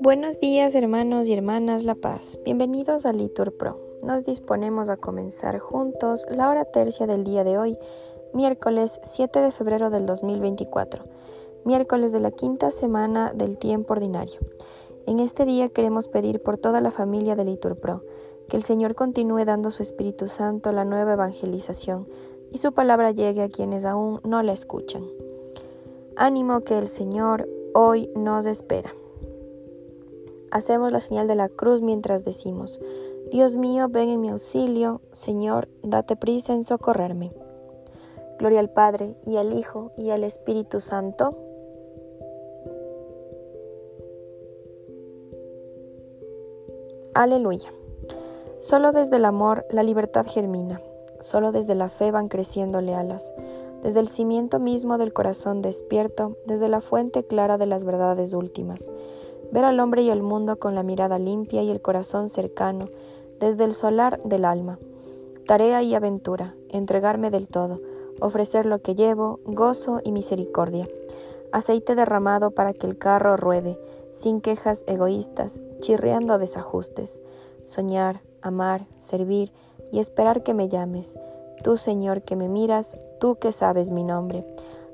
Buenos días hermanos y hermanas La Paz, bienvenidos a Litur Pro. Nos disponemos a comenzar juntos la hora tercia del día de hoy, miércoles 7 de febrero del 2024, miércoles de la quinta semana del tiempo ordinario. En este día queremos pedir por toda la familia de Litur Pro, que el Señor continúe dando su Espíritu Santo la nueva evangelización y su palabra llegue a quienes aún no la escuchan. Ánimo que el Señor hoy nos espera. Hacemos la señal de la cruz mientras decimos, Dios mío, ven en mi auxilio, Señor, date prisa en socorrerme. Gloria al Padre, y al Hijo, y al Espíritu Santo. Aleluya. Solo desde el amor la libertad germina, solo desde la fe van creciéndole alas, desde el cimiento mismo del corazón despierto, desde la fuente clara de las verdades últimas ver al hombre y al mundo con la mirada limpia y el corazón cercano, desde el solar del alma. Tarea y aventura, entregarme del todo, ofrecer lo que llevo, gozo y misericordia. Aceite derramado para que el carro ruede, sin quejas egoístas, chirriando desajustes. Soñar, amar, servir y esperar que me llames. Tú, Señor, que me miras, tú que sabes mi nombre.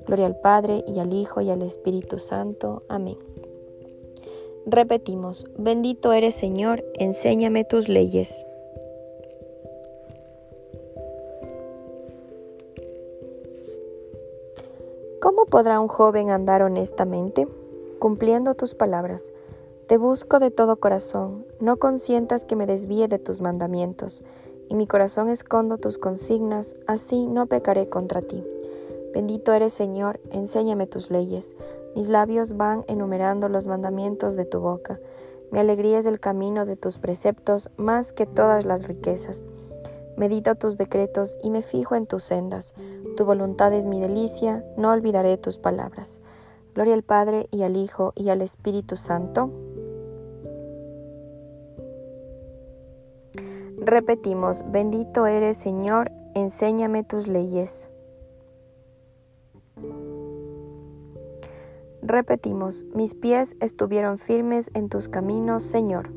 Gloria al Padre y al Hijo y al Espíritu Santo. Amén. Repetimos, bendito eres Señor, enséñame tus leyes. ¿Cómo podrá un joven andar honestamente? Cumpliendo tus palabras. Te busco de todo corazón, no consientas que me desvíe de tus mandamientos, y mi corazón escondo tus consignas, así no pecaré contra ti. Bendito eres Señor, enséñame tus leyes. Mis labios van enumerando los mandamientos de tu boca. Mi alegría es el camino de tus preceptos más que todas las riquezas. Medito tus decretos y me fijo en tus sendas. Tu voluntad es mi delicia, no olvidaré tus palabras. Gloria al Padre y al Hijo y al Espíritu Santo. Repetimos, bendito eres Señor, enséñame tus leyes. Repetimos, mis pies estuvieron firmes en tus caminos, Señor.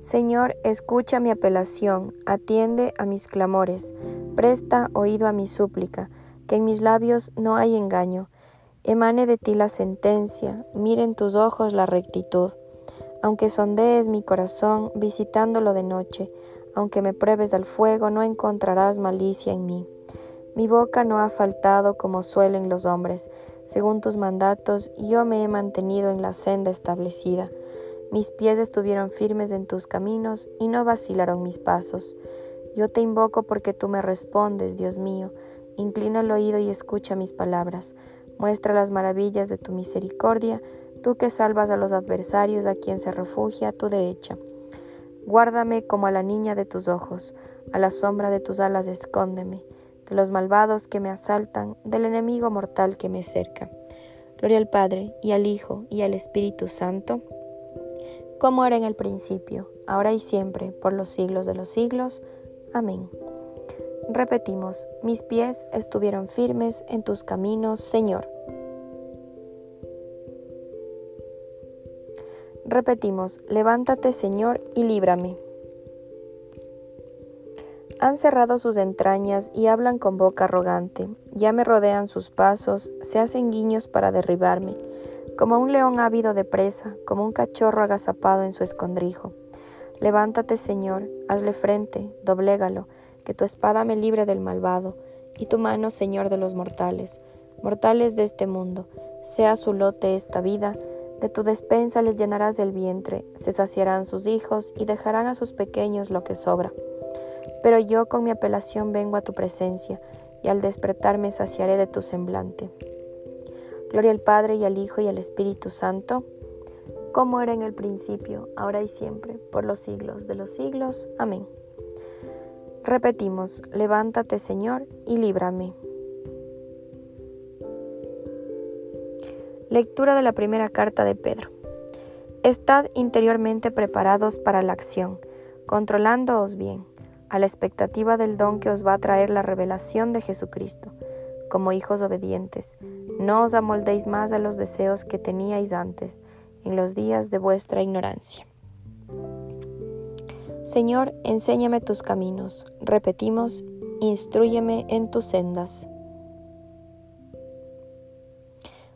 Señor, escucha mi apelación, atiende a mis clamores, presta oído a mi súplica, que en mis labios no hay engaño. Emane de ti la sentencia, mire en tus ojos la rectitud. Aunque sondees mi corazón visitándolo de noche, aunque me pruebes al fuego, no encontrarás malicia en mí. Mi boca no ha faltado como suelen los hombres. Según tus mandatos, yo me he mantenido en la senda establecida. Mis pies estuvieron firmes en tus caminos y no vacilaron mis pasos. Yo te invoco porque tú me respondes, Dios mío. Inclina el oído y escucha mis palabras. Muestra las maravillas de tu misericordia, tú que salvas a los adversarios a quien se refugia a tu derecha. Guárdame como a la niña de tus ojos, a la sombra de tus alas escóndeme de los malvados que me asaltan, del enemigo mortal que me cerca. Gloria al Padre, y al Hijo, y al Espíritu Santo, como era en el principio, ahora y siempre, por los siglos de los siglos. Amén. Repetimos, mis pies estuvieron firmes en tus caminos, Señor. Repetimos, levántate, Señor, y líbrame. Han cerrado sus entrañas y hablan con boca arrogante. Ya me rodean sus pasos, se hacen guiños para derribarme, como un león ávido de presa, como un cachorro agazapado en su escondrijo. Levántate, Señor, hazle frente, doblégalo, que tu espada me libre del malvado, y tu mano, Señor, de los mortales, mortales de este mundo, sea su lote esta vida, de tu despensa les llenarás el vientre, se saciarán sus hijos y dejarán a sus pequeños lo que sobra. Pero yo con mi apelación vengo a tu presencia, y al despertarme saciaré de tu semblante. Gloria al Padre y al Hijo y al Espíritu Santo, como era en el principio, ahora y siempre, por los siglos de los siglos. Amén. Repetimos, levántate Señor y líbrame. Lectura de la primera carta de Pedro. Estad interiormente preparados para la acción, controlándoos bien a la expectativa del don que os va a traer la revelación de Jesucristo, como hijos obedientes. No os amoldéis más a los deseos que teníais antes, en los días de vuestra ignorancia. Señor, enséñame tus caminos. Repetimos, instruyeme en tus sendas.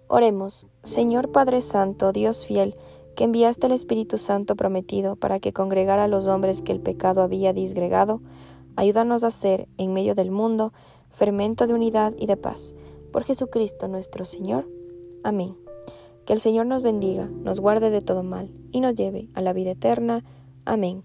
Oremos, Señor Padre Santo, Dios fiel, que enviaste el Espíritu Santo prometido para que congregara a los hombres que el pecado había disgregado, ayúdanos a ser, en medio del mundo, fermento de unidad y de paz. Por Jesucristo nuestro Señor. Amén. Que el Señor nos bendiga, nos guarde de todo mal y nos lleve a la vida eterna. Amén.